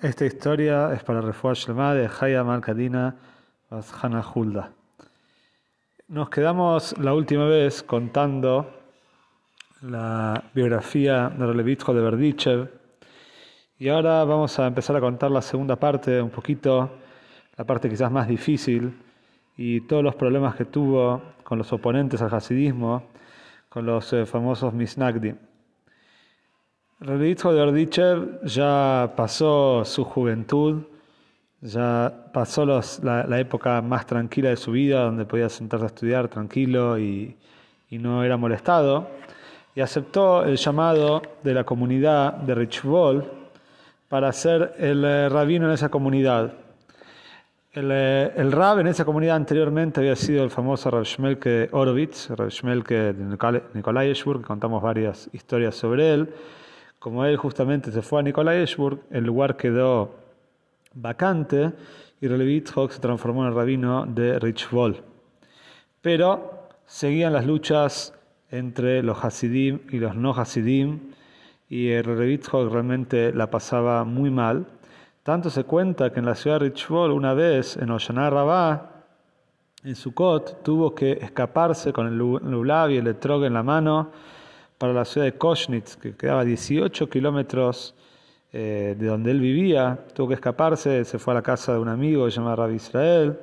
Esta historia es para Refuah Shlema de Haya Malkadina Hana Hulda. Nos quedamos la última vez contando la biografía de Relevitjo de Berdichev y ahora vamos a empezar a contar la segunda parte, un poquito, la parte quizás más difícil y todos los problemas que tuvo con los oponentes al hasidismo, con los eh, famosos Misnagdim. Relitjo de Ordichev ya pasó su juventud, ya pasó la, época más tranquila de su vida, donde podía sentarse a estudiar tranquilo y, no era molestado, y aceptó el llamado de la comunidad de Richvol para ser el eh, rabino en esa comunidad. El, eh, el, rab en esa comunidad anteriormente había sido el famoso Rav Shmelke Orovitz, Rav Shmelke de Nikolai que contamos varias historias sobre él. Como él justamente se fue a Nikolaevsburg, el lugar quedó vacante y Relevitchok se transformó en rabino de Richvol. Pero seguían las luchas entre los Hasidim y los no Hasidim y el Relevitchok realmente la pasaba muy mal. Tanto se cuenta que en la ciudad de Richvol una vez en Oshana Rabá, en Sukkot, tuvo que escaparse con el lulav y el etrog en la mano para la ciudad de Koshnitz, que quedaba 18 kilómetros eh, de donde él vivía. Tuvo que escaparse, se fue a la casa de un amigo llamado Rabbi Israel.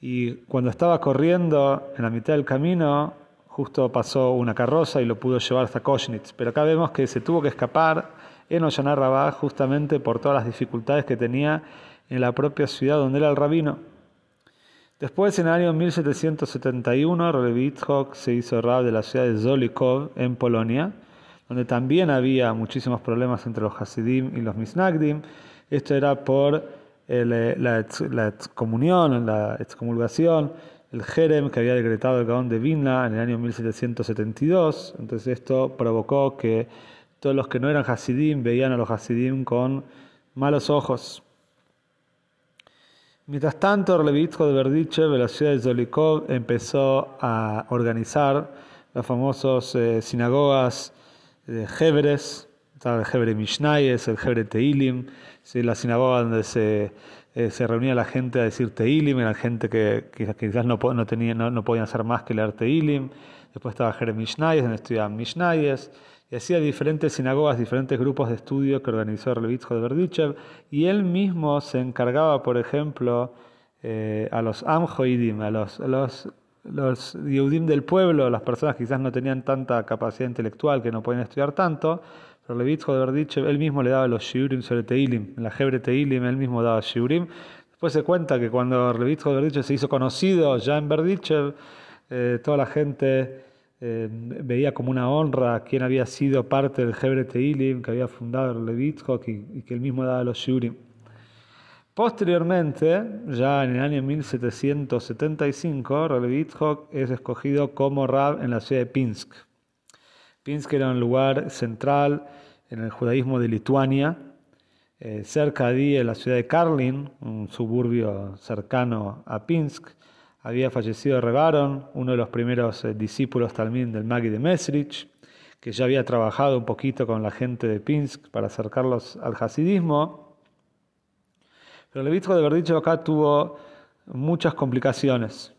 Y cuando estaba corriendo en la mitad del camino, justo pasó una carroza y lo pudo llevar hasta Koshnitz. Pero acá vemos que se tuvo que escapar en Ollanar Rabá justamente por todas las dificultades que tenía en la propia ciudad donde era el rabino. Después, en el año 1771, Relevitchok se hizo rab de la ciudad de Zolikov, en Polonia, donde también había muchísimos problemas entre los Hasidim y los Misnagdim. Esto era por eh, la, excomunión, la excomulgación, el Jerem que había decretado el Gaón de Vilna en el año 1772. Entonces esto provocó que todos los que no eran Hasidim veían a los Hasidim con malos ojos. Mientras tanto, el Levitjo de Berdichev, de la ciudad de Zolikov, empezó a organizar las famosas eh, sinagogas de Hebres, el Hebre Mishnayes, el Hebre Teilim, la sinagoga donde se, eh, se, reunía la gente a decir Teilim, era gente que, quizás no, no, tenía, no, podían hacer más que leer Teilim. Después estaba Hebre Mishnayes, donde estudiaban Mishnayes y hacía diferentes sinagogas, diferentes grupos de estudio que organizó el Levitjo de Berdichev, y él mismo se encargaba, por ejemplo, eh, a los Amjoidim, a los, los, los Yehudim del pueblo, las personas que quizás no tenían tanta capacidad intelectual, que no podían estudiar tanto, pero el Levitjo de Berdichev, él mismo le daba los Shiurim sobre Teilim, la Hebre Teilim él mismo daba Shiurim. Después se cuenta que cuando el Levitjo de Berdichev se hizo conocido ya en Berdichev, eh, toda la gente eh, veía como una honra a quien había sido parte del Hebre Teilim, que había fundado el Levitkok y, que él mismo daba los Shurim. Posteriormente, ya en el año 1775, Levitkok es escogido como Rab en la ciudad de Pinsk. Pinsk era un lugar central en el judaísmo de Lituania, eh, cerca de la ciudad de Karlin, un suburbio cercano a Pinsk había fallecido Rebaron, uno de los primeros eh, discípulos también del Magui de Mesrich, que ya había trabajado un poquito con la gente de Pinsk para acercarlos al hasidismo. Pero el obispo de Verdicho acá tuvo muchas complicaciones,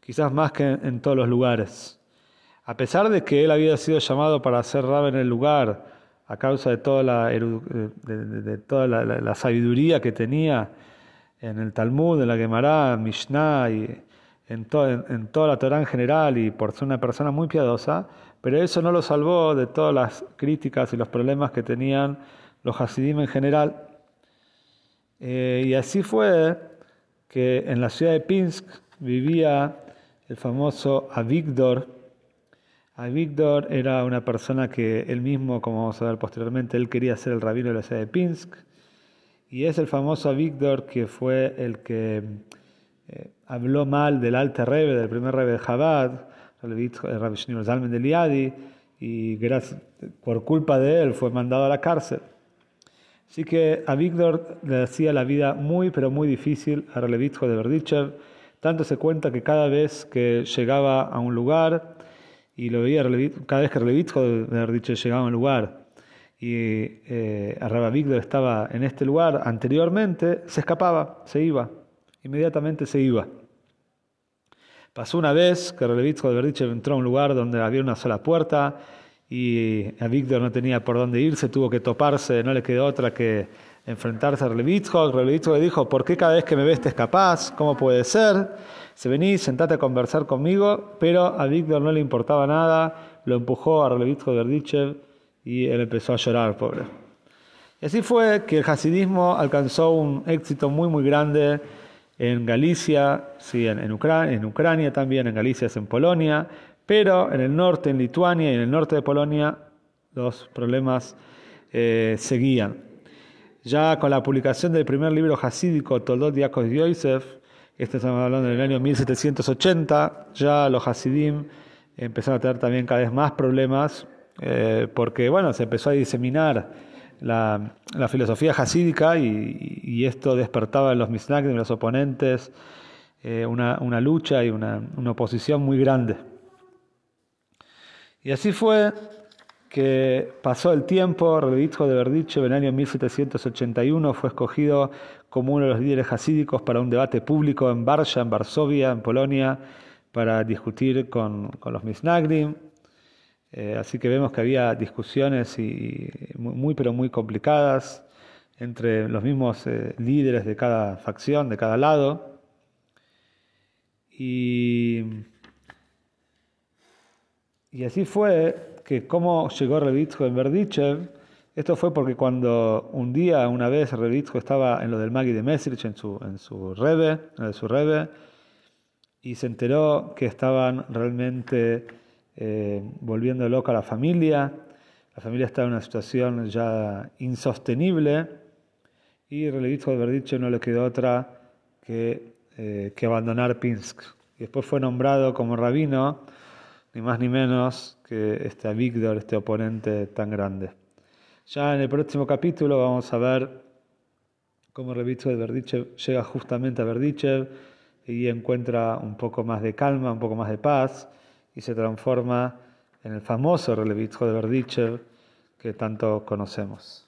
quizás más que en, todos los lugares. A pesar de que él había sido llamado para ser rab en el lugar, a causa de toda la, eh, de, toda la, sabiduría que tenía en el Talmud, en la Gemara, Mishnah y en, en, toda la Torah en general y por ser una persona muy piadosa, pero eso no lo salvó de todas las críticas y los problemas que tenían los Hasidim en general. Eh, y así fue que en la ciudad de Pinsk vivía el famoso Avigdor. Avigdor era una persona que él mismo, como vamos a ver posteriormente, él quería ser el rabino de la ciudad de Pinsk y es el famoso Avigdor que fue el que eh, habló mal del Alte Rebbe, del primer Rebbe de Chabad, Rabbi Shneur Zalman de Liadi, y gracias, por culpa de él fue mandado a la cárcel. Así que a Víctor le hacía la vida muy, pero muy difícil a Relevitjo de Berdichev. Tanto se cuenta que cada vez que llegaba a un lugar, y lo veía, cada vez que Relevitjo de Berdichev llegaba a un lugar, y eh, Víctor estaba en este lugar anteriormente, se escapaba, se iba, inmediatamente se iba. Pasó una vez que Relevitjo de Berdichev entró a un lugar donde había una sola puerta, y a Víctor no tenía por dónde irse, tuvo que toparse, no le quedó otra que enfrentarse a Relevitschok. Relevitschok le dijo, ¿por qué cada vez que me ves te escapás? ¿Cómo puede ser? Se vení, sentate a conversar conmigo, pero a Víctor no le importaba nada, lo empujó a Relevitschok Verdichev y él empezó a llorar, pobre. Y así fue que el hasidismo alcanzó un éxito muy, muy grande en Galicia, sí, en, Ucrania, en Ucrania también, en Galicia es en Polonia, pero en el norte, en Lituania y en el norte de Polonia, los problemas eh, seguían. Ya con la publicación del primer libro hasídico, Toldot Diakos Yosef, este estamos hablando del año 1780, ya los hasidim empezaron a tener también cada vez más problemas, eh, porque bueno, se empezó a diseminar la, filosofía hasídica y, esto despertaba en los misnagdim, en los oponentes, eh, una, lucha y una oposición muy grande. Y así fue que pasó el tiempo, Relitjo de Berdiche en el año 1781 fue escogido como uno de los líderes hasídicos para un debate público en Varsha, en Varsovia, en Polonia, para discutir con, los Misnagdim. Eh, así que vemos que había discusiones y, muy, pero muy complicadas entre los mismos eh, líderes de cada facción, de cada lado. Y así fue que cómo llegó Revitjo en Berdichev, esto fue porque cuando un día, una vez, Revitjo estaba en lo del Magi de Mesrich, en su, en su rebe, en su rebe, y se enteró que estaban realmente eh, volviendo loca a la familia. La familia estaba en una situación ya insostenible y Relevitjo de Berdichev no le quedó otra que, eh, que abandonar Pinsk. Y después fue nombrado como rabino ni más ni menos que este Víctor, este oponente tan grande. Ya en el próximo capítulo vamos a ver cómo Revitzo de Verdichev llega justamente a Verdichev y encuentra un poco más de calma, un poco más de paz y se transforma en el famoso Relevitjo de Verdichev que tanto conocemos.